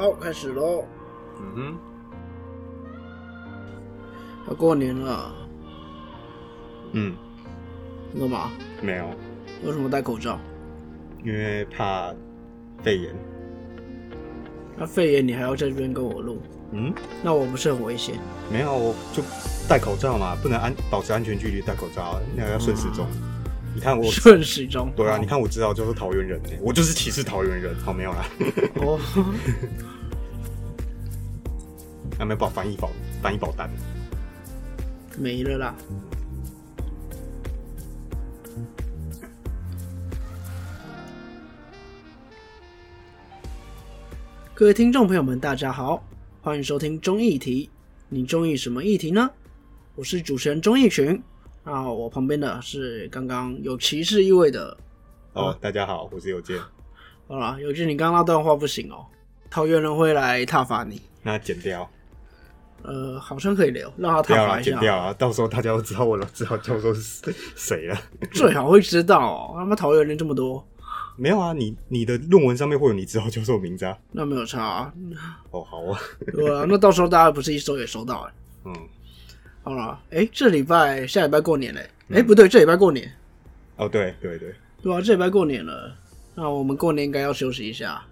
好，开始喽。嗯哼要过年了，嗯，你干嘛？没有，为什么戴口罩？因为怕肺炎。那肺炎你还要在这边跟我录，嗯，那我不是很危险？没有，我就戴口罩嘛，不能安保持安全距离戴口罩啊，那个要顺时钟。你看我，顺时钟。对啊，你看我知道就是桃园人欸，我就是歧视桃园人。好，没有啦，哦，有没有保翻译保翻译保单？没了啦。各位听众朋友们，大家好，欢迎收听中议题。你中意什么议题呢？我是主持人钟义群。那我旁边的是刚刚有歧视意味的哦，大家好，我是有健。好啦，有句你刚刚那段话不行哦，桃园人会来踏伐你。那剪掉，呃，好像可以留，让他不要啦，挞伐一下，剪掉啊！到时候大家都知道我了，知道教授是谁了。最好会知道哦。他妈桃园人这么多，没有啊，你你的论文上面会有你知道教授的名字啊。那没有差、啊，哦，好啊，对啊，那到时候大家不是一收也收到哎。嗯，好了，哎，这礼拜下礼拜过年嘞，哎、不对，这礼拜过年，哦，对对对，对啊，这礼拜过年了，那我们过年应该要休息一下，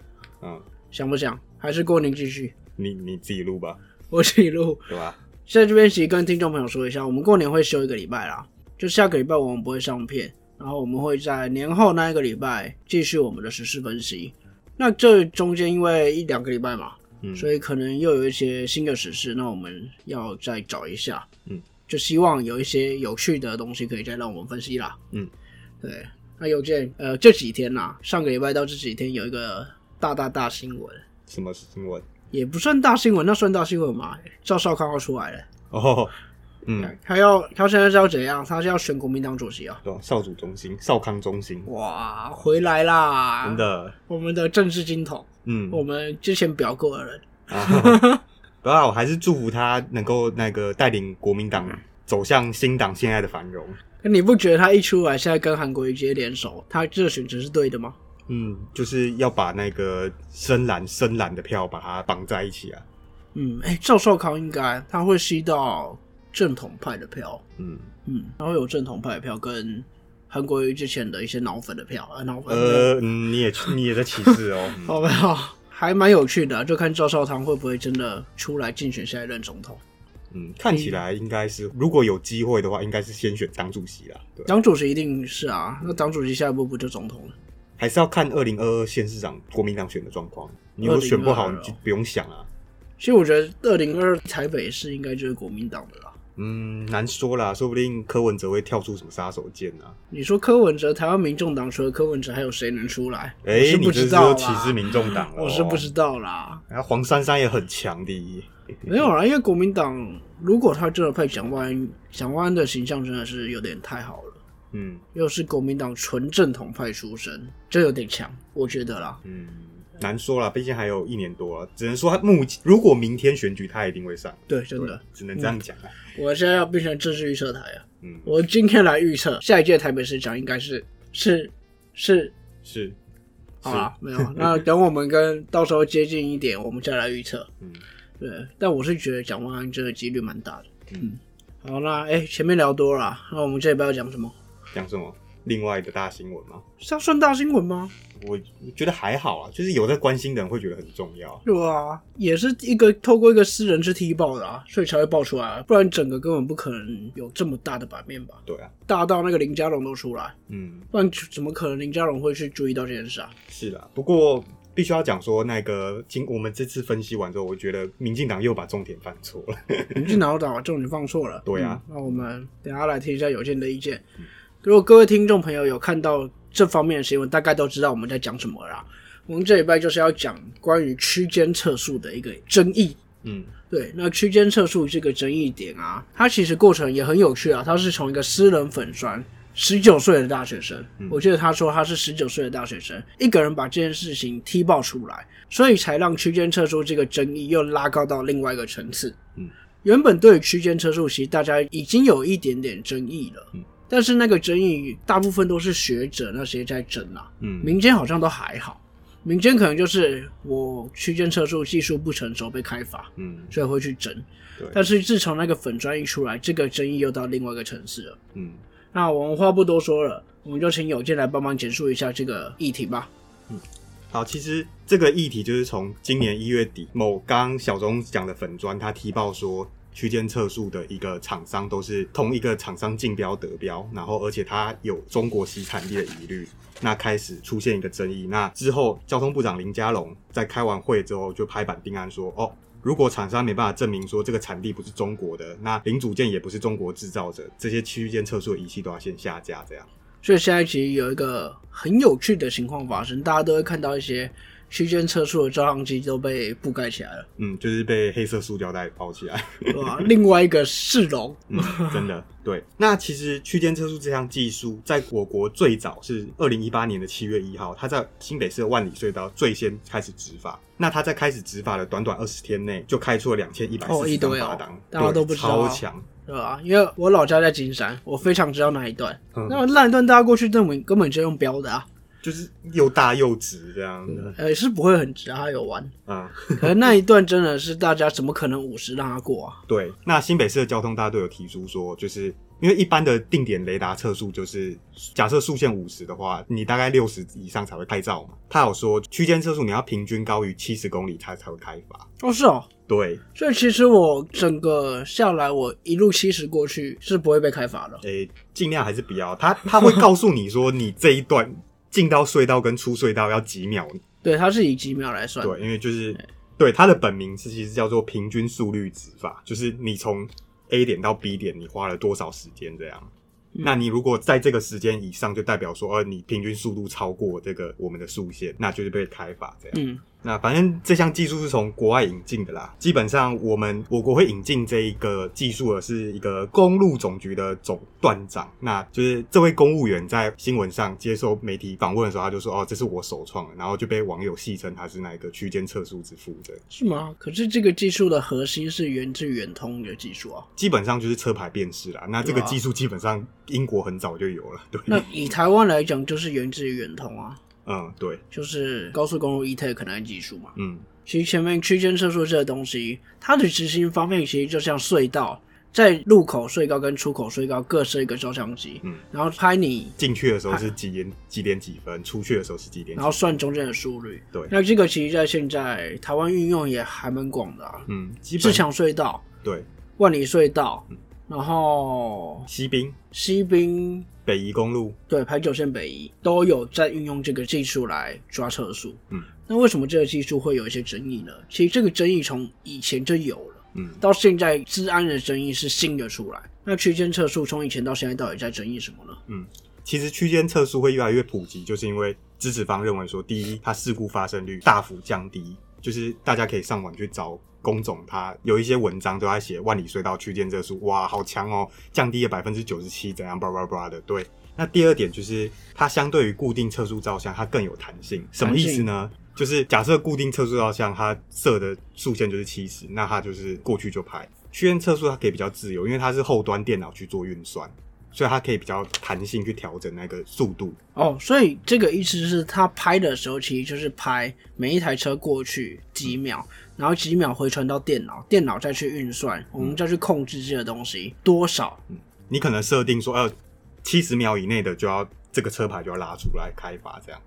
嗯，想不想？还是过年继续？你你自己录吧，我自己录。对吧？在这边其实跟听众朋友说一下，我们过年会休一个礼拜啦，就下个礼拜我们不会上片，然后我们会在年后那一个礼拜继续我们的时事分析。那这中间因为一两个礼拜嘛，嗯所以可能又有一些新的史事，那我们要再找一下，嗯，就希望有一些有趣的东西可以再让我们分析啦，嗯，对。那邮件呃这几天呐、上个礼拜到这几天有一个大大大新闻，什么新闻？也不算大新闻，那算大新闻嘛？赵少康要出来了。哦，嗯，他要他现在是要怎样？他是要选国民党主席啊！对吧？少主中心，少康中心，哇，回来啦！真，的，我们的政治金童，嗯，我们之前表过的人，啊不要，我还是祝福他能够那个带领国民党走向新党现在的繁荣。你不觉得他一出来，现在跟韩国瑜直接联手，他这个选择是对的吗？嗯，就是要把那个深蓝深蓝的票把它绑在一起啊。嗯，哎、赵少康应该他会吸到正统派的票，嗯，嗯，然后有正统派的票跟韩国瑜之前的一些脑粉的票，啊，脑粉呃，嗯你也你也在歧视哦。嗯好没有？还蛮有趣的啊、就看赵少康会不会真的出来竞选下一任总统。嗯，看起来应该是，如果有机会的话，应该是先选党主席啦。对，党主席一定是啊，那党主席下一步不就总统了？还是要看二零二二县市长国民党选的状况。你如果选不好，你就不用想啊。其实我觉得二零二台北市应该就是国民党的啦。嗯，难说啦，说不定柯文哲会跳出什么杀手锏啊。你说柯文哲，台湾民众党除了柯文哲，还有谁能出来？哎、你知道歧视民众党了、我是不知。道啦。然后黄珊珊也很强的，没有啦，因为国民党如果他真的配蒋万安，蒋万安的形象真的是有点太好了，嗯又是国民党纯正统派出身，这有点强，我觉得啦。嗯，难说了，毕竟还有一年多了，只能说他目前如果明天选举他一定会上，对，真的，只能这样讲啊。我现在要变成政治预测台啊！嗯，我今天来预测下一届台北市长应该是是是是，好啊，没有。那等我们跟到时候接近一点，我们再来预测。嗯对，但我是觉得蒋万安这个几率蛮大的。嗯，好，那哎、前面聊多了啊，那我们这礼拜要讲什么？讲什么？另外的大新闻吗？是要算大新闻吗？我觉得还好啊，就是有在关心的人会觉得很重要。对啊，也是一个透过一个私人去踢爆的啊，所以才会爆出来啊，不然整个根本不可能有这么大的版面吧？对啊，大到那个林家龙都出来，嗯，不然怎么可能林家龙会去注意到这件事啊？是啦。不过必须要讲说，那个经我们这次分析完之后，我觉得民进党又把重点犯错了。民进党把重点放错了。对啊嗯那我们等下来听一下有健的意见。如果各位听众朋友有看到这方面的新闻，大概都知道我们在讲什么啦。我们这礼拜就是要讲关于区间测速的一个争议。嗯对，那区间测速这个争议点啊，它其实过程也很有趣啊。它是从一个私人粉砖，十九岁的大学生，我记得他说他是十九岁的大学生，一个人把这件事情踢爆出来，所以才让区间测速这个争议又拉高到另外一个层次。嗯，原本对于区间测速，其实大家已经有一点点争议了。嗯，但是那个争议大部分都是学者那些在争啊，嗯民间好像都还好。民间可能就是我区间测速技术不成熟被开罚，嗯，所以会去争。对，但是自从那个粉砖一出来，这个争议又到另外一个层次了。嗯，那我们话不多说了，我们就请有健来帮忙简述一下这个议题吧。嗯好，其实这个议题就是从今年一月底，某刚小钟讲的粉砖，他踢爆说区间测速的一个厂商都是同一个厂商竞标得标，然后而且它有中国洗产地的疑虑，那开始出现一个争议。那之后，交通部长林佳龙在开完会之后就拍板定案说，哦。如果厂商没办法证明说这个产地不是中国的，那零组件也不是中国制造者，这些区间测速的仪器都要先下架。这样，所以现在其实有一个很有趣的情况发生，大家都会看到一些区间测速的照相机都被覆盖起来了，嗯，就是被黑色塑胶袋包起来。对吧？另外一个是龙，嗯，真的对。那其实区间测速这项技术，在我国最早是二零一八年的七月一号，它在新北市的万里隧道最先开始执法。那它在开始执法的短短二十天内，就开出了两千一百哦四十张一堆哦罚单，大家都不知道啊超强。对吧？因为我老家在金山，我非常知道那一段。嗯那那一段大家过去根本根本就用标的啊，就是又大又直这样的，呃，是不会很直啊，它有弯。啊，可能那一段真的是大家怎么可能五十让他过啊？对。那新北市的交通大队有提出说，就是因为一般的定点雷达测速，就是假设速限五十的话，你大概六十以上才会拍照嘛。他有说区间测速你要平均高于七十公里，才才会开罚。哦，是哦。对，所以其实我整个下来，我一路七十过去是不会被开罚的。诶、尽量还是不要。他他会告诉你说，你这一段进到隧道跟出隧道要几秒。对，它是以几秒来算。对，因为就是对它的本名是其实叫做平均速率值法，就是你从 A 点到 B 点，你花了多少时间这样。那你如果在这个时间以上，就代表说，呃，你平均速度超过这个我们的速限，那就是被开罚这样。嗯，那反正这项技术是从国外引进的啦。基本上我们我国会引进这一个技术的是一个公路总局的总段长，那就是这位公务员在新闻上接受媒体访问的时候，他就说：“哦，这是我首创的。”然后就被网友戏称他是那个区间测速之父的。是吗？可是这个技术的核心是源自远通的技术啊。基本上就是车牌辨识啦。那这个技术基本上英国很早就有了。对，那以台湾来讲，就是源自于远通啊，嗯，对，就是高速公路 E-TEC 那技术嘛。嗯，其实前面区间测速这个东西，它的执行方面其实就像隧道，在入口隧道跟出口隧道各设一个照相机，嗯，然后拍你，进去的时候是几点几点几分，出去的时候是几点几。然后算中间的速率。对，那这个其实在现在台湾运用也还蛮广的啊，嗯，基自本强隧道、对。万里隧道，然后西滨、西滨北宜公路，对排九线北宜都有在运用这个技术来抓测速。嗯，那为什么这个技术会有一些争议呢？其实这个争议从以前就有了。嗯，到现在，治安的争议是新的出来。那区间测速从以前到现在到底在争议什么呢？嗯其实区间测速会越来越普及，就是因为支持方认为说，第一，它事故发生率大幅降低，就是大家可以上网去找工总，他有一些文章都在写万里隧道区间测速，哇，好强哦，降低了百分之九十七，怎样，叭叭叭的。对，那第二点就是它相对于固定测速照相，它更有弹性。什么意思呢？就是假设固定测速照相，它设的速限就是七十，那它就是过去就拍。区间测速它可以比较自由，因为它是后端电脑去做运算。所以它可以比较弹性去调整那个速度。哦，所以这个意思是他拍的时候，其实就是拍每一台车过去几秒，然后几秒回传到电脑，电脑再去运算，我们再去控制这个东西多少。嗯你可能设定说，呃，七十秒以内的就要这个车牌就要拉出来开发，这样。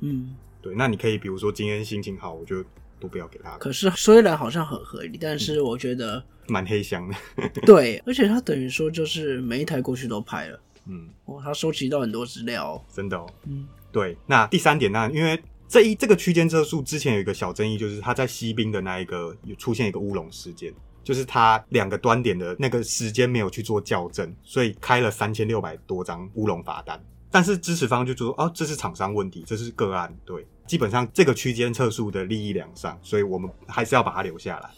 嗯，对，那你可以比如说今天心情好，我就都不要给他，可是虽然好像很合理，但是我觉得蛮黑箱的。对，而且他等于说就是每一台过去都拍了，嗯，哦，他收集到很多资料、哦。真的哦。嗯，对。那第三点呢，因为这一这个区间测速之前有一个小争议，就是他在西滨的那一个有出现一个乌龙事件。就是他两个端点的那个时间没有去做校正，所以开了三千六百多张乌龙罚单。但是支持方就说，哦，这是厂商问题，这是个案，对，基本上这个区间测速的利益两上，所以我们还是要把它留下来。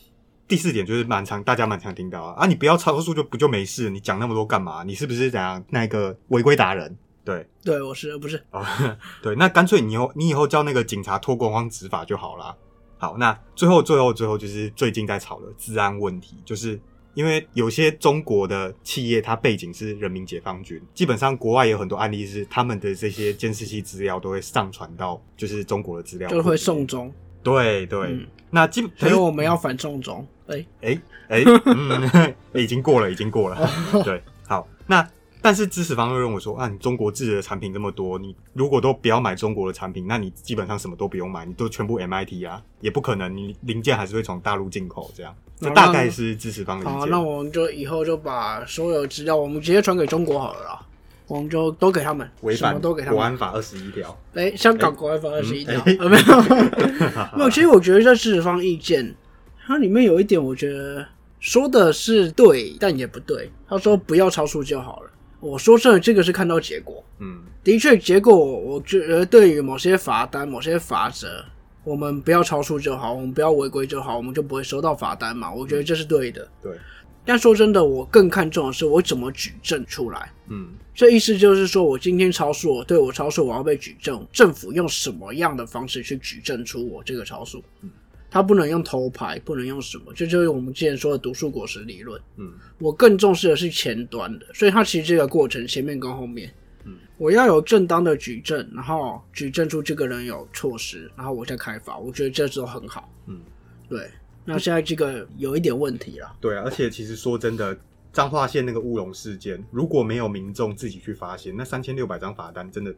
第四点就是蛮常大家蛮常听到啊，啊，你不要超速就不就没事，你讲那么多干嘛？你是不是怎样那个违规达人？对，对，我是不是？哦，对，那干脆你以后你以后叫那个警察脱光光执法就好啦。好，那最后最后最后就是最近在吵的治安问题，就是因为有些中国的企业，它背景是人民解放军，基本上国外有很多案例是他们的这些监视器资料都会上传到就是中国的资料就会送中，对对，嗯。那基本所以我们要反送中。哎、哎哎，嗯，已经过了，已经过了。对，好，那但是支持方又认为说，啊，你中国制的产品这么多，你如果都不要买中国的产品，那你基本上什么都不用买，你都全部 MIT 啊，也不可能，你零件还是会从大陆进口，这样，这大概是支持方的意好，见。那我们就以后就把所有资料，我们直接传给中国好了啦。我们就都给他们，违反都给他们。国安法二十一条，哎、香港国安法二十一条，哎呃没有，没有。其实我觉得这支持方意见，它里面有一点，我觉得说的是对，但也不对。他说不要超速就好了。我说真的，这个是看到结果。嗯的确，结果我觉得对于某些罚单、某些罚则，我们不要超速就好，我们不要违规就好，我们就不会收到罚单嘛。我觉得这是对的。对，但说真的，我更看重的是我怎么举证出来。嗯这意思就是说，我今天超速，我对我超速，我要被举证，政府用什么样的方式去举证出我这个超速？他不能用头牌，不能用什么，这就是我们之前说的毒树果实理论。嗯我更重视的是前端的，所以它其实这个过程前面跟后面，嗯，我要有正当的举证，然后举证出这个人有措施，然后我再开发，我觉得这都很好。嗯，对。那现在这个有一点问题了，对啊，而且其实说真的。彰化县那个乌龙事件，如果没有民众自己去发现，那三千六百张罚单真的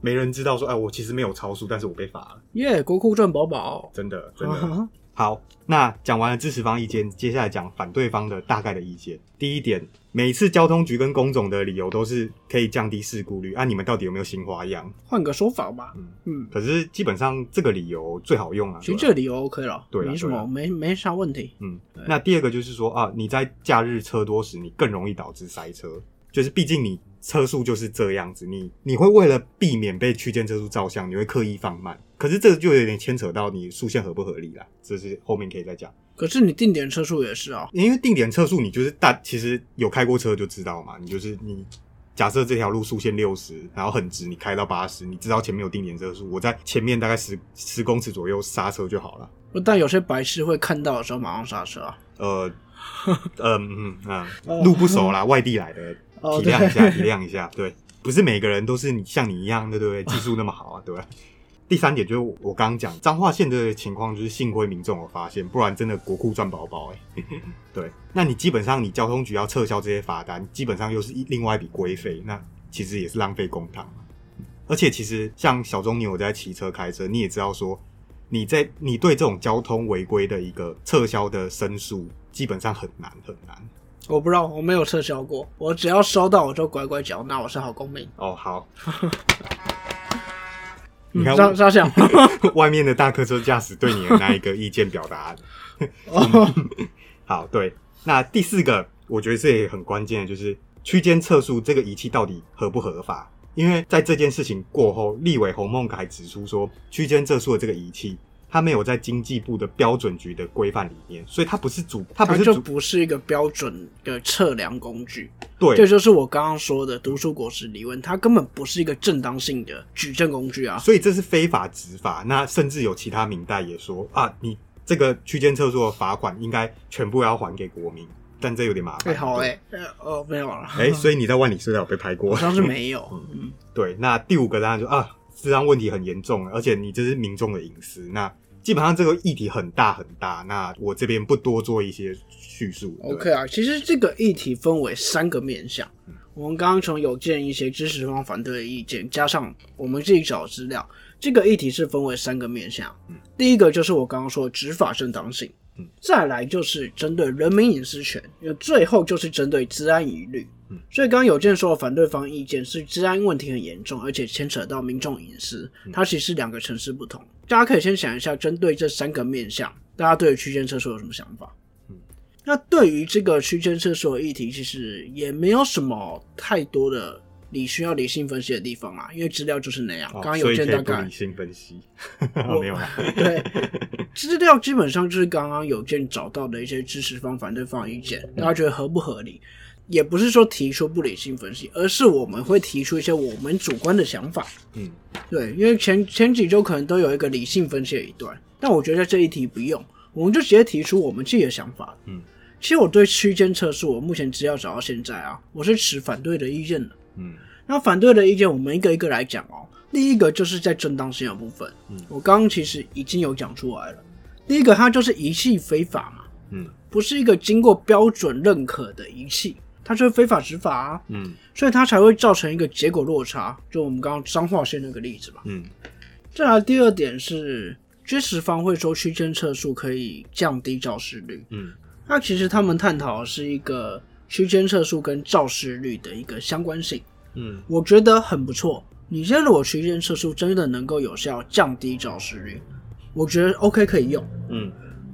没人知道说，哎，我其实没有超速，但是我被罚了。耶、国库赚饱饱。真的真的。好，那讲完了支持方意见，接下来讲反对方的大概的意见。第一点，每次交通局跟工总的理由都是可以降低事故率，啊，你们到底有没有新花样？换个说法吧，嗯嗯，可是基本上这个理由最好用啊。其实这个理由 OK 了，对啊没什么，没没啥问题。嗯，那第二个就是说啊，你在假日车多时，你更容易导致塞车，就是毕竟你车速就是这样子，你你会为了避免被区间车速照相，你会刻意放慢。可是这个就有点牵扯到你速线合不合理啦，这是后面可以再讲。可是你定点车速也是啊，因为定点车速，你就是大，其实有开过车就知道嘛。你就是你假设这条路速限六十，然后很直，你开到八十，你知道前面有定点车速，我在前面大概十十公尺左右刹车就好了。但有些白痴会看到的时候马上刹车啊。呃，嗯嗯啊哦，路不熟啦，外地来的，哦体谅一下，体谅一下。对，不是每个人都是你像你一样的，对不对？技术 那么好啊，对吧？第三点就是我刚刚讲彰化县的情况，就是幸亏民众有发现，不然真的国库赚饱饱哎。对，那你基本上你交通局要撤销这些罚单，基本上又是一另外一笔规费，那其实也是浪费公帑。而且其实像小钟你有在骑车开车，你也知道说，你在你对这种交通违规的一个撤销的申诉，基本上很难很难。我不知道，我没有撤销过，我只要收到我就乖乖缴纳，我是好公民。哦，好。你看嗯沙沙想，外面的大客车驾驶对你的那一个意见表达。哦，好，对。那第四个，我觉得这也很关键的，就是区间测速这个仪器到底合不合法？因为在这件事情过后，立委洪孟凯指出说，区间测速的这个仪器，它没有在经济部的标准局的规范里面，所以它不是主，它不是主，不是一个标准的测量工具。对，这就是我刚刚说的读书果实理论，它根本不是一个正当性的举证工具啊。所以这是非法执法。那甚至有其他明代也说啊，你这个区间测速的罚款应该全部要还给国民，但这有点麻哎、烦。好哎、呃哦，没有了，哎、所以你在万里隧道有被拍过好？像是没有。嗯，对，那第五个当然就啊，治安问题很严重，而且你这是民众的隐私。那基本上这个议题很大很大，那我这边不多做一些叙述。OK 啊，其实这个议题分为三个面向。我们刚刚从有见一些支持方反对的意见，加上我们自己找的资料，这个议题是分为三个面向。第一个就是我刚刚说的执法正当性，嗯再来就是针对人民隐私权，最后就是针对治安疑虑。嗯所以刚刚有见说的反对方意见是治安问题很严重，而且牵扯到民众隐私，嗯它其实是两个层次不同。大家可以先想一下，针对这三个面向，大家对于区间测速有什么想法？那对于这个区间测速的议题，其实也没有什么太多的你需要理性分析的地方啊，因为资料就是那样。哦刚刚有见大概不理性分析，没有啦。对 资料基本上就是刚刚有见找到的一些支持方、反对方的意见，大家觉得合不合理？也不是说提出不理性分析，而是我们会提出一些我们主观的想法。嗯，对，因为前前几周可能都有一个理性分析的一段，但我觉得在这一题不用，我们就直接提出我们自己的想法。嗯，其实我对区间测试，我目前资料找到现在啊，我是持反对的意见的。嗯那反对的意见，我们一个一个来讲哦。第一个就是在正当性的部分，嗯我刚刚其实已经有讲出来了。第一个，它就是仪器非法嘛，嗯不是一个经过标准认可的仪器，它就是非法执法啊，嗯所以它才会造成一个结果落差。就我们刚刚彰化县那个例子吧。嗯再来第二点是，支持方会说区间测速可以降低肇事率，嗯那其实他们探讨的是一个区间测速跟肇事率的一个相关性。嗯我觉得很不错。你现在如果区间测速真的能够有效降低肇事率，我觉得 OK 可以用。嗯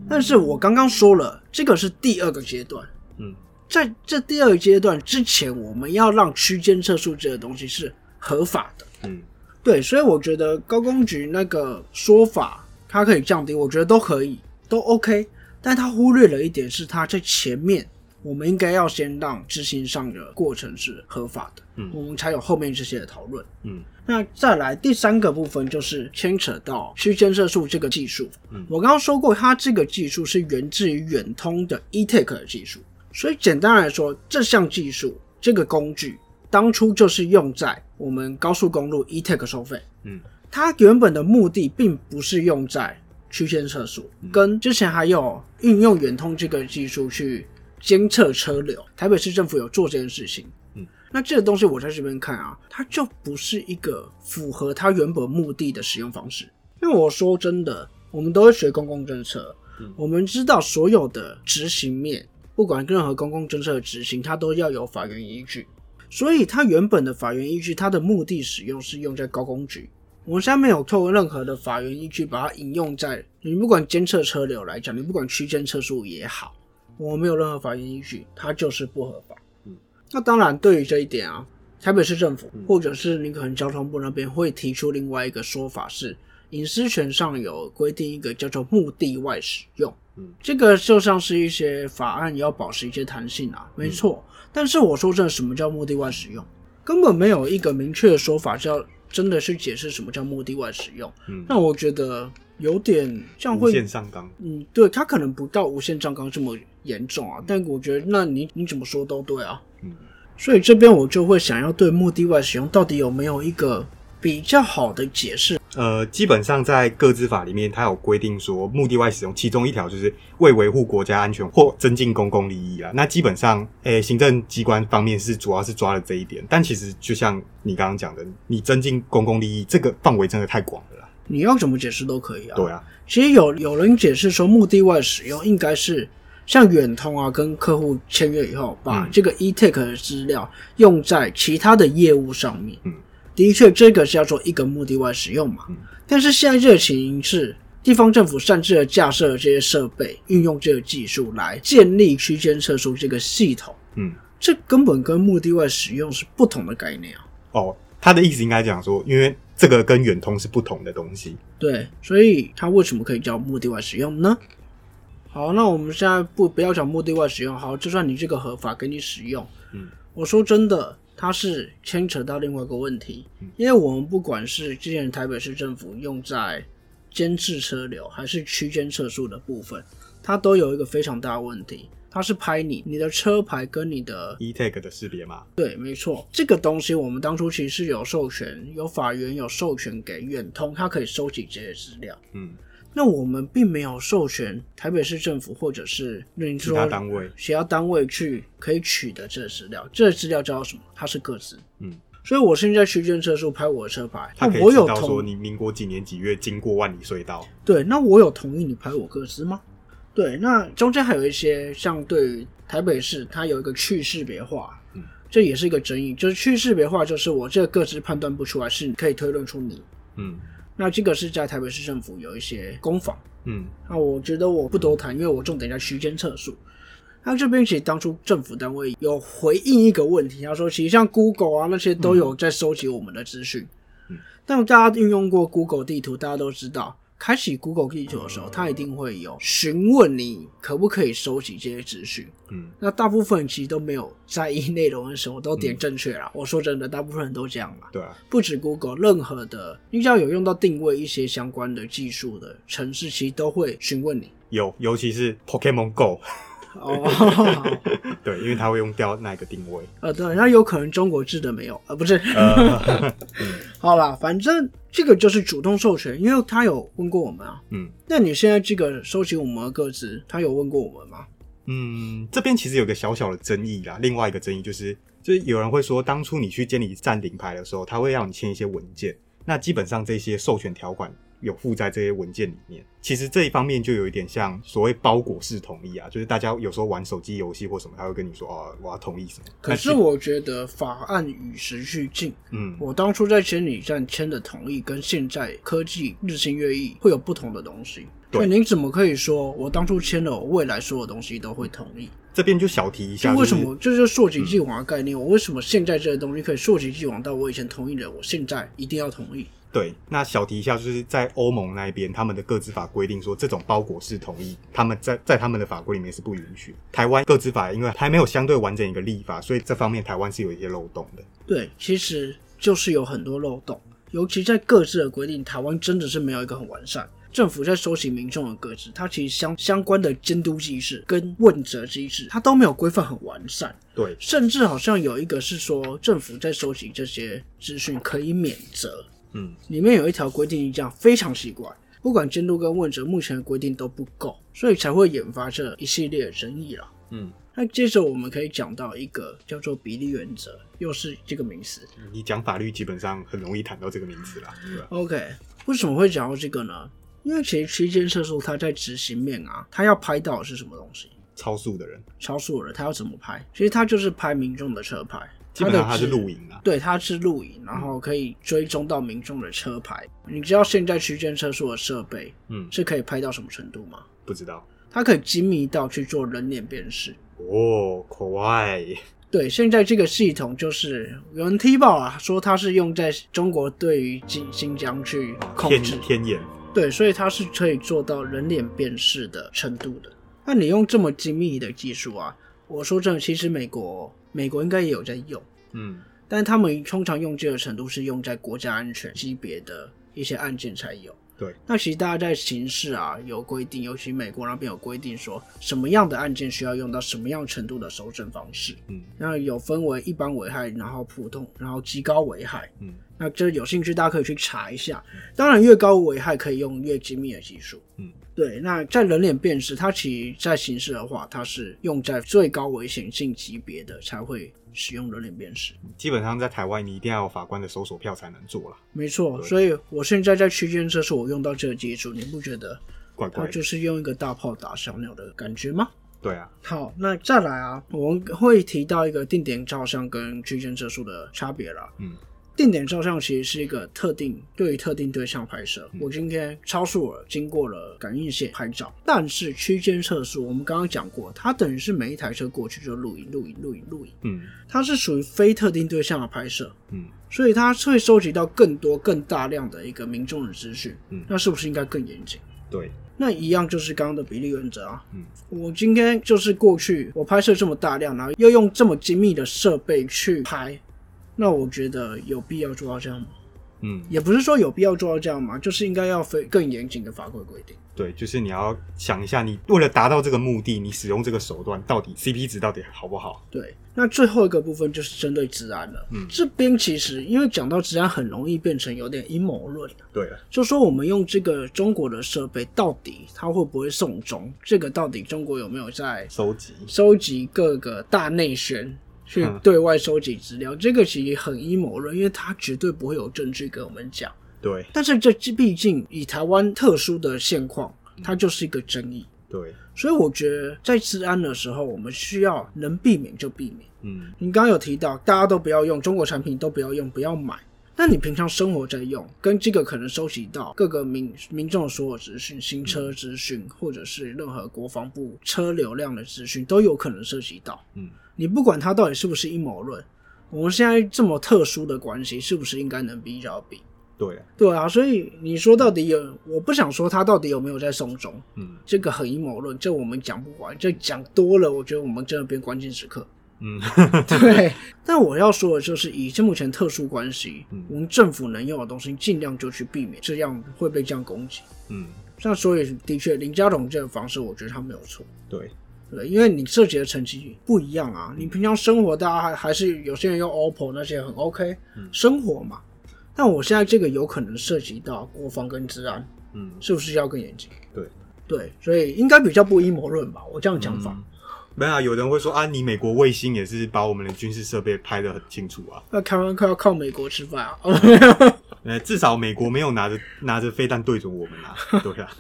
但是我刚刚说了，这个是第二个阶段，嗯在这第二阶段之前，我们要让区间测速这个东西是合法的。嗯对，所以我觉得高工局那个说法，它可以降低，我觉得都可以，都 OK。但他忽略了一点，是他在前面，我们应该要先让执行上的过程是合法的，嗯我们才有后面这些的讨论。嗯那再来第三个部分就是牵扯到区间测速这个技术。嗯我刚刚说过，它这个技术是源自于远通的 eTech 的技术，所以简单来说，这项技术这个工具当初就是用在我们高速公路 eTech 收费。嗯它原本的目的并不是用在区间测速，跟之前还有运用远通这个技术去监测车流，台北市政府有做这件事情。嗯，那这个东西我在这边看啊，它就不是一个符合它原本目的的使用方式。因为我说真的，我们都会学公共政策，嗯我们知道所有的执行面，不管任何公共政策的执行，它都要有法源依据。所以它原本的法源依据，它的目的使用是用在高工局。我们现在没有透过任何的法源依据把它引用在你不管监测车流来讲，你不管区间测速也好，我们没有任何法源依据，它就是不合法。嗯，那当然对于这一点啊，台北市政府嗯或者是你可能交通部那边会提出另外一个说法是，隐私权上有规定一个叫做目的外使用。嗯，这个就像是一些法案要保持一些弹性啊，没错。但是我说真的，什么叫目的外使用？根本没有一个明确的说法叫真的去解释什么叫目的外使用。嗯，那我觉得有点这样无会，限上纲。嗯，对，它可能不到无限上纲这么严重啊，但我觉得那你你怎么说都对啊。嗯所以这边我就会想要对目的外使用到底有没有一个比较好的解释？呃，基本上在各自法里面，它有规定说目的外使用，其中一条就是为维护国家安全或增进公共利益啊。那基本上，诶、行政机关方面是主要是抓了这一点，但其实就像你刚刚讲的，你增进公共利益这个范围真的太广了啦。你要怎么解释都可以啊。对啊，其实有有人解释说，目的外使用应该是像远通啊，跟客户签约以后，把嗯这个 eTech 的资料用在其他的业务上面。嗯，的确，这个是叫做一个目的外使用嘛。嗯但是现在这个情形是，地方政府擅自的架设了这些设备，运用这个技术来建立区间测速这个系统，嗯，这根本跟目的外使用是不同的概念啊。哦，他的意思应该讲说，因为这个跟远通是不同的东西。对，所以它为什么可以叫目的外使用呢？好，那我们现在不不要讲目的外使用，好，就算你这个合法给你使用，嗯，我说真的，它是牵扯到另外一个问题，嗯因为我们不管是之前台北市政府用在监视车流还是区间测速的部分，它都有一个非常大的问题，它是拍你你的车牌跟你的 eTag 的识别码，对，没错，这个东西我们当初其实是有授权，有法源有授权给远通，它可以收集这些资料。嗯，那我们并没有授权台北市政府或者是你其他单位，其他单位去可以取得这个资料，这个资料叫什么？它是个资。嗯，所以我现在区间车速拍我的车牌，他可以那我有知道说同你民国几年几月经过万里隧道。对，那我有同意你拍我个资吗？对，那中间还有一些像对于台北市，它有一个去识别化，嗯，这也是一个争议，就是去识别化，就是我这个个资判断不出来，是可以推论出你。嗯那这个是在台北市政府有一些工坊。嗯那我觉得我不多谈，因为我重点在区间测速。那这边其实当初政府单位有回应一个问题，他说其实像 Google 啊那些都有在收集我们的资讯，嗯但大家运用过 Google 地图，大家都知道，开启 Google 地球的时候，它一定会有询问你可不可以收集这些资讯。嗯那大部分其实都没有在意内容的时候都点正确啦。我说真的，大部分人都这样嘛。对啊，不止 Google，任何的你只要有用到定位一些相关的技术的城市，其实都会询问你。有，尤其是 Pokemon Go，哦，对，因为他会用掉那个定位。呃，对，那有可能中国制的没有，呃，不是，呃，好啦，反正这个就是主动授权，因为他有问过我们啊。嗯那你现在这个收集我们的个资，他有问过我们吗？嗯，这边其实有个小小的争议啦。另外一个争议就是，就是有人会说，当初你去建立站领牌的时候，他会让你签一些文件，那基本上这些授权条款有附在这些文件里面。其实这一方面就有一点像所谓包裹式同意啊，就是大家有时候玩手机游戏或什么，他会跟你说哦，我要同意什么。可是我觉得法案与时俱进，嗯，我当初在千里站签的同意，跟现在科技日新月异会有不同的东西。对您怎么可以说我当初签了，我未来所有东西都会同意？这边就小提一下，就为什么这就是溯及既往的概念？我为什么现在这些东西可以溯及既往到我以前同意的，我现在一定要同意？对，那小提一下，就是在欧盟那边，他们的各自法规定说，这种包裹式同意，他们在在他们的法规里面是不允许。台湾各自法因为还没有相对完整一个立法，所以这方面台湾是有一些漏洞的。对，其实就是有很多漏洞，尤其在各自的规定，台湾真的是没有一个很完善。政府在收集民众的各自，它其实相相关的监督机制跟问责机制，它都没有规范很完善。对，甚至好像有一个是说，政府在收集这些资讯可以免责，嗯，里面有一条规定，这样非常奇怪。不管监督跟问责，目前的规定都不够，所以才会引发这一系列的争议了。嗯，那接着我们可以讲到一个叫做比例原则，又是这个名词。你讲法律基本上很容易谈到这个名词啦，对吧？OK，为什么会讲到这个呢？因为其实区间测速它在执行面啊，它要拍到的是什么东西？超速的人，超速的人他要怎么拍？其实他就是拍民众的车牌，基本上他是的指录影啊。对，它是露营，然后可以追踪到民众的车牌。你知道现在区间测速的设备嗯，是可以拍到什么程度吗？不知道。它可以精密到去做人脸辨识。哦，可爱。对，现在这个系统就是有人踢爆啊，说它是用在中国对于新新疆去控天制，天眼，对，所以它是可以做到人脸辨识的程度的。那你用这么精密的技术啊，我说真的，其实美国美国应该也有在用。嗯，但他们通常用这个程度是用在国家安全级别的一些案件才有。对，那其实大家在刑事啊有规定，尤其美国那边有规定说什么样的案件需要用到什么样程度的搜证方式。嗯那有分为一般危害，然后普通，然后极高危害。嗯，那这有兴趣大家可以去查一下。当然，越高危害可以用越精密的技术。嗯，对。那在人脸辨识，它其实在刑事的话，它是用在最高危险性级别的才会使用人脸辨识。基本上在台湾你一定要有法官的搜索票才能做了，没错，所以我现在在区间测速，我用到这个技术，你不觉得怪怪的。就是用一个大炮打小鸟的感觉吗？对啊，好，那再来啊，我们会提到一个定点照相跟区间测速的差别了。嗯，定点照相其实是一个特定对于特定对象拍摄。嗯我今天超速了，经过了感应线拍照，但是区间测速，我们刚刚讲过，它等于是每一台车过去就录影、录影、录影、录影，嗯它是属于非特定对象的拍摄。嗯，所以它会收集到更多、更大量的一个民众的资讯，嗯那是不是应该更严谨？对，那一样就是刚刚的比例原则啊。嗯，我今天就是过去我拍摄这么大量，然后又用这么精密的设备去拍，那我觉得有必要做到这样吗？嗯，也不是说有必要做到这样嘛，就是应该要非更严谨的法规规定。对，就是你要想一下，你为了达到这个目的，你使用这个手段到底 CP 值到底好不好？对，那最后一个部分就是针对治安了。嗯这边其实因为讲到治安，很容易变成有点阴谋论。对了，就说我们用这个中国的设备，到底它会不会送中？这个到底中国有没有在收集，收集各个大内宣，去嗯对外收集资料？这个其实很阴谋论，因为他绝对不会有证据跟我们讲。对但是这毕竟以台湾特殊的现况，它就是一个争议。对，所以我觉得在治安的时候，我们需要能避免就避免。嗯你刚刚有提到，大家都不要用中国产品，都不要用，不要买。那你平常生活在用，跟这个可能收集到各个民民众的所有资讯、新车资讯，或者是任何国防部车流量的资讯，都有可能涉及到。嗯，你不管他到底是不是阴谋论，我们现在这么特殊的关系，是不是应该能比较比？对啊，对啊，所以你说到底有，我不想说他到底有没有在送中，嗯这个很阴谋论，这我们讲不完，这讲多了，我觉得我们真的变关键时刻。嗯 对，但我要说的就是，以这目前特殊关系，嗯我们政府能用的东西，尽量就去避免，这样会被这样攻击。嗯，那所以的确，林家龙这个方式，我觉得他没有错。对。对，因为你涉及的层级不一样啊。你平常生活，大家还还是有些人用 OPPO 那些很 OK，、生活嘛。但我现在这个有可能涉及到国防跟治安，嗯，是不是要更严谨？对。对，所以应该比较不阴谋论吧，我这样讲法。没有啊，有人会说啊，你美国卫星也是把我们的军事设备拍得很清楚啊。那台湾快要靠美国吃饭啊？呃，至少美国没有拿着拿着飞弹对准我们啊，对啊。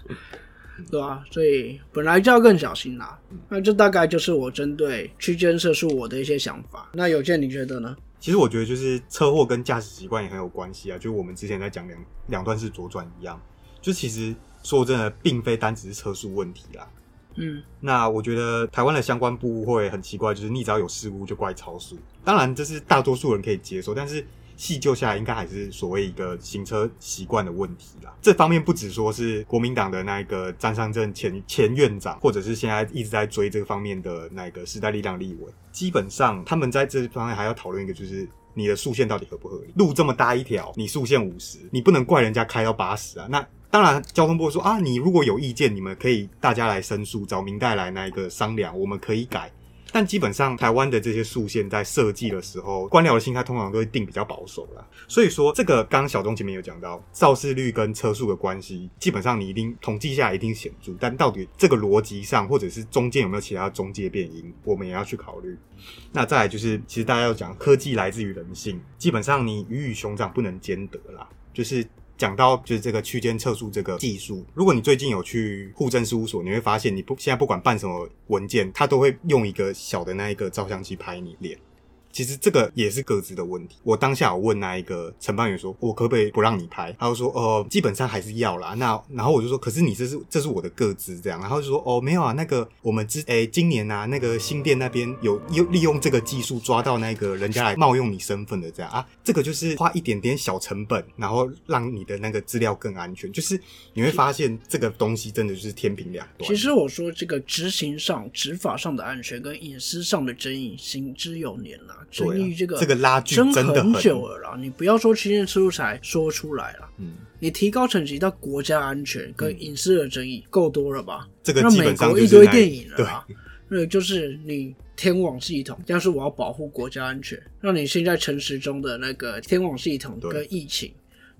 对啊，所以本来就要更小心啦。那这大概就是我针对区间测速我的一些想法。那有健你觉得呢？其实我觉得就是车祸跟驾驶习惯也很有关系啊，就我们之前在讲两两段式左转一样，就其实说真的，并非单只是车速问题啦。嗯，那我觉得台湾的相关部会很奇怪，就是你只要有事故就怪超速。当然这是大多数人可以接受，但是细究下来，应该还是所谓一个行车习惯的问题啦。这方面不只说是国民党的那一个张善政前前院长，或者是现在一直在追这个方面的那个时代力量立委，基本上他们在这方面还要讨论一个就是。你的速限到底合不合理？路这么大一条，你速限五十，你不能怪人家开到八十啊。那当然，交通部说啊，你如果有意见，你们可以大家来申诉，找明代来那一个商量，我们可以改。但基本上，台湾的这些速线在设计的时候，官僚的心态通常都会定比较保守啦。所以说，这个刚刚小钟前面有讲到肇事率跟车速的关系，基本上你一定统计下来一定显著。但到底这个逻辑上，或者是中间有没有其他中介变因，我们也要去考虑。那再来就是，其实大家要讲科技来自于人性，基本上你鱼与熊掌不能兼得啦，就是。讲到就是这个区间测速这个技术，如果你最近有去户政事务所，你会发现你不现在不管办什么文件，他都会用一个小的那一个照相机拍你脸。其实这个也是各自的问题。我当下我问那一个承办员说，我可不可以不让你拍？他就说，哦，基本上还是要啦。那然后我就说，可是你这是这是我的个资这样。然后就说，哦，没有啊，那个我们之诶今年啊，那个新店那边有又利用这个技术抓到那个人家来冒用你身份的这样啊，这个就是花一点点小成本，然后让你的那个资料更安全。就是你会发现这个东西真的就是天平两端。其实我说这个执行上、执法上的安全跟隐私上的争议，行之有年了。争议这个这个拉锯争真的很久了啦，你不要说区间车速才说出来了，嗯，你提高层级到国家安全跟隐私的争议够多了吧？这个那美基本上国一堆电影了对啦，那就是你天网系统，但是我要保护国家安全，让你现在城市中的那个天网系统跟疫情。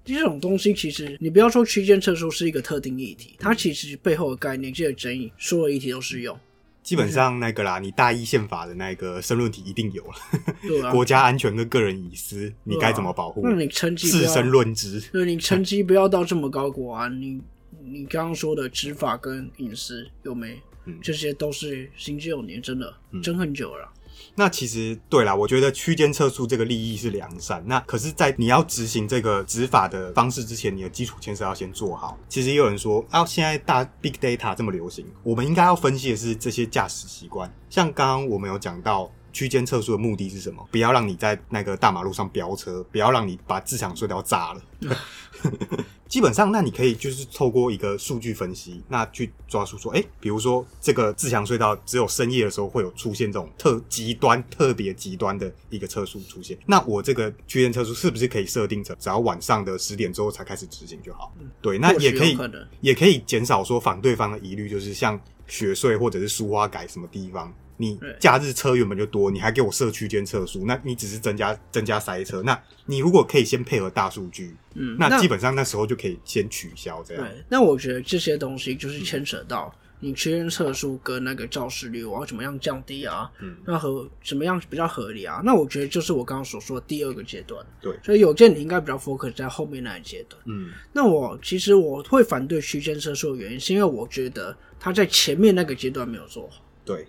这种东西其实你不要说区间测速是一个特定议题，它其实背后的概念、这些争议，所有议题都适用。基本上那个啦，你大一宪法的那个申论题一定有了。对啊，国家安全跟个人隐私，你该怎么保护？那你成绩自身论之。对你成绩不要到这么高国安，你你刚刚说的执法跟隐私有没？嗯这些都是行之有年，真的争很久了啦。那其实对啦，我觉得区间测速这个利益是良善。那可是，在你要执行这个执法的方式之前，你的基础建设要先做好。其实也有人说，啊，现在大 big data 这么流行，我们应该要分析的是这些驾驶习惯。像刚刚我们有讲到。区间测速的目的是什么？不要让你在那个大马路上飙车，不要让你把自强隧道炸了。基本上，那你可以就是透过一个数据分析，那去抓出说，哎、比如说这个自强隧道只有深夜的时候会有出现这种特极端、特别极端的一个测速出现，那我这个区间测速是不是可以设定成只要晚上的十点之后才开始执行就好？对，那也可以也可以减少说反对方的疑虑，就是像学税或者是书花改什么地方，你假日车原本就多，你还给我设区间测速，那你只是增加增加塞车。那你如果可以先配合大数据，嗯，那基本上那时候就可以先取消这样。对，那我觉得这些东西就是牵扯到你区间测速跟那个肇事率，我要怎么样降低啊？嗯，那和怎么样比较合理啊？那我觉得就是我刚刚所说的第二个阶段。对所以有件你应该比较 focus 在后面那一阶段。嗯那我其实我会反对区间测速的原因，是因为我觉得他在前面那个阶段没有做好。对，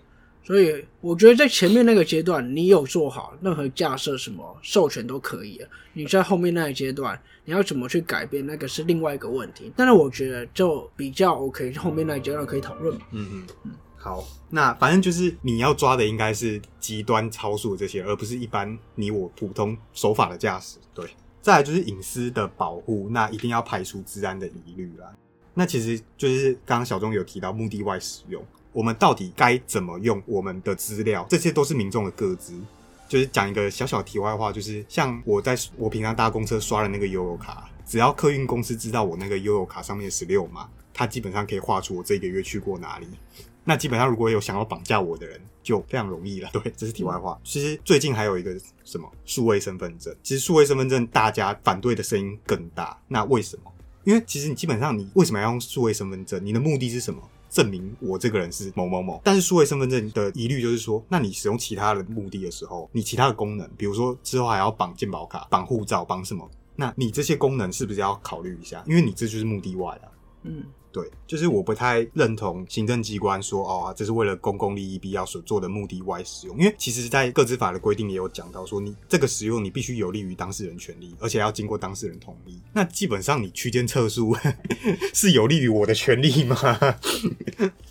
所以我觉得在前面那个阶段，你有做好任何架设什么授权都可以。你在后面那个阶段，你要怎么去改变，那个是另外一个问题。但是我觉得就比较 OK，后面那一阶段可以讨论。嗯嗯嗯。好，那反正就是你要抓的应该是极端超速这些，而不是一般你我普通守法的驾驶。对，再来就是隐私的保护，那一定要排除治安的疑虑啦。那其实就是刚刚小钟有提到目的外使用，我们到底该怎么用我们的资料，这些都是民众的各资。就是讲一个小小题外话，就是像我在我平常搭公车刷的那个悠游卡，只要客运公司知道我那个悠游卡上面十六码，它基本上可以画出我这个月去过哪里。那基本上如果有想要绑架我的人，就非常容易了。对，这是题外话。其实最近还有一个什么数位身份证，其实数位身份证大家反对的声音更大。那为什么？因为其实你基本上你为什么要用数位身份证？你的目的是什么？证明我这个人是某某某。但是数位身份证的疑虑就是说，那你使用其他的目的的时候，你其他的功能，比如说之后还要绑健保卡、绑护照、绑什么？那你这些功能是不是要考虑一下？因为你这就是目的外啊。嗯，对，就是我不太认同行政机关说哦，这是为了公共利益必要所做的目的外使用，因为其实，在各自法的规定也有讲到说，你这个使用你必须有利于当事人权利，而且要经过当事人同意。那基本上你区间测速 是有利于我的权利吗？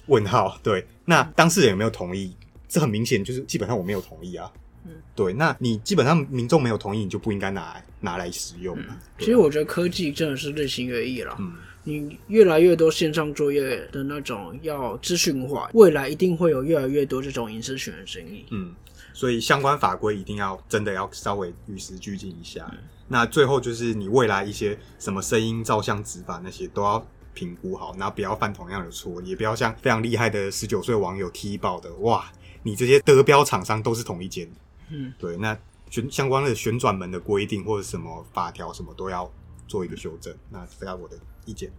问号。对，那当事人有没有同意？这很明显就是基本上我没有同意啊。嗯，对，那你基本上民众没有同意，你就不应该拿来拿来使用嘛。其实我觉得科技真的是日新月异了。嗯。你越来越多线上作业的那种要资讯化，未来一定会有越来越多这种隐私权的争议。嗯，所以相关法规一定要真的要稍微与时俱进一下。那最后就是你未来一些什么声音、照相、执法那些都要评估好，然后不要犯同样的错，也不要像非常厉害的十九岁网友踢爆的，哇，你这些德标厂商都是同一间。嗯，对，那旋相关的旋转门的规定或者什么法条什么都要做一个修正。那这样我的。意见，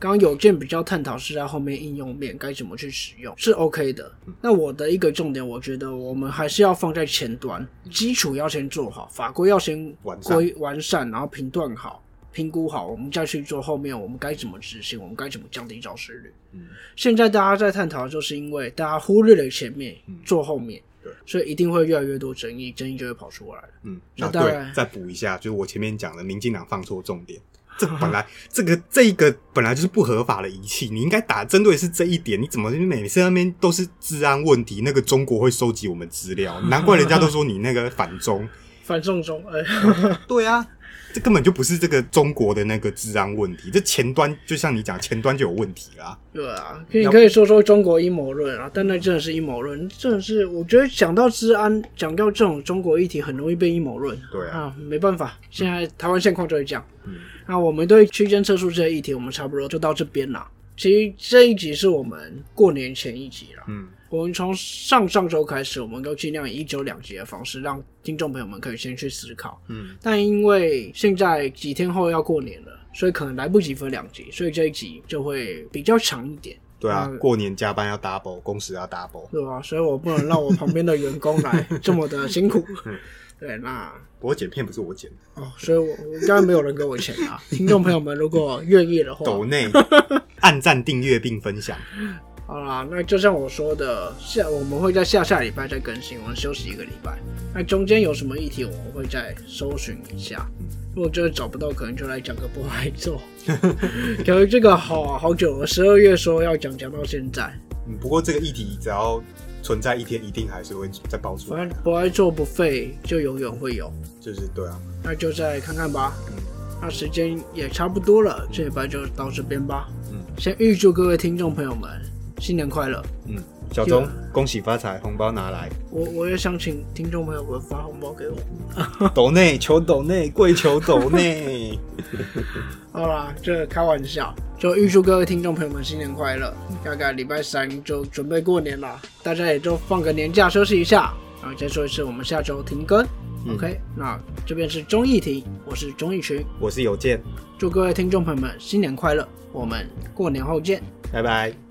刚刚有件比较探讨是在后面应用面该怎么去使用是 OK 的。那我的一个重点，我觉得我们还是要放在前端，基础要先做好，法规要先规完善，然后评断好、评估好，我们再去做后面我们该怎么执行，我们该怎么降低肇事率。嗯，现在大家在探讨，就是因为大家忽略了前面，做后面，对，所以一定会越来越多争议，争议就会跑出来。嗯，那当然，再补一下，就是我前面讲的，民进党放错重点。这本来这个这一个本来就是不合法的仪器，你应该打针对是这一点。你怎么每次那边都是治安问题？那个中国会收集我们资料，难怪人家都说你那个反中反送中。哎，对啊，这根本就不是这个中国的那个治安问题，这前端就像你讲前端就有问题啦。对啊，你可以说说中国阴谋论啊，但那真的是阴谋论，真的是我觉得讲到治安，讲到这种中国议题，很容易被阴谋论。对啊，没办法，现在台湾现况就是这样。嗯。那我们对区间测速这些议题，我们差不多就到这边了。其实这一集是我们过年前一集了。嗯，我们从上上周开始，我们都尽量以一周两集的方式，让听众朋友们可以先去思考。嗯，但因为现在几天后要过年了，所以可能来不及分两集，所以这一集就会比较长一点。对啊，过年加班要 double，工时要 double，对吧？所以我不能让我旁边的员工来这么的辛苦。对，那我剪片不是我剪的哦，所以我应该没有人给我钱啊。听众朋友们，如果愿意的话，抖内 按赞、订阅并分享。好啦，那就像我说的，下我们会在下下礼拜再更新，我们休息一个礼拜。那中间有什么议题，我们会再搜寻一下。如果真的找不到，可能就来讲个不爱做。可是这个好好久了，十二月说要讲，讲到现在。嗯，不过这个议题只要。存在一天，一定还是会再爆出来。反正不爱做不废，就永远会有。就是对啊，那就再看看吧。嗯，那时间也差不多了，这礼拜就到这边吧。嗯，先预祝各位听众朋友们新年快乐。嗯，小钟，恭喜发财，红包拿来。我我也想请听众朋友们发红包给我。抖内求抖内，跪求抖内。好啦，这开玩笑，就预祝各位听众朋友们新年快乐。大概礼拜三就准备过年了，大家也就放个年假休息一下。然后再说一次，我们下周停更。OK，那这边是综艺题，我是综艺群，我是有健。祝各位听众朋友们新年快乐，我们过年后见，拜拜。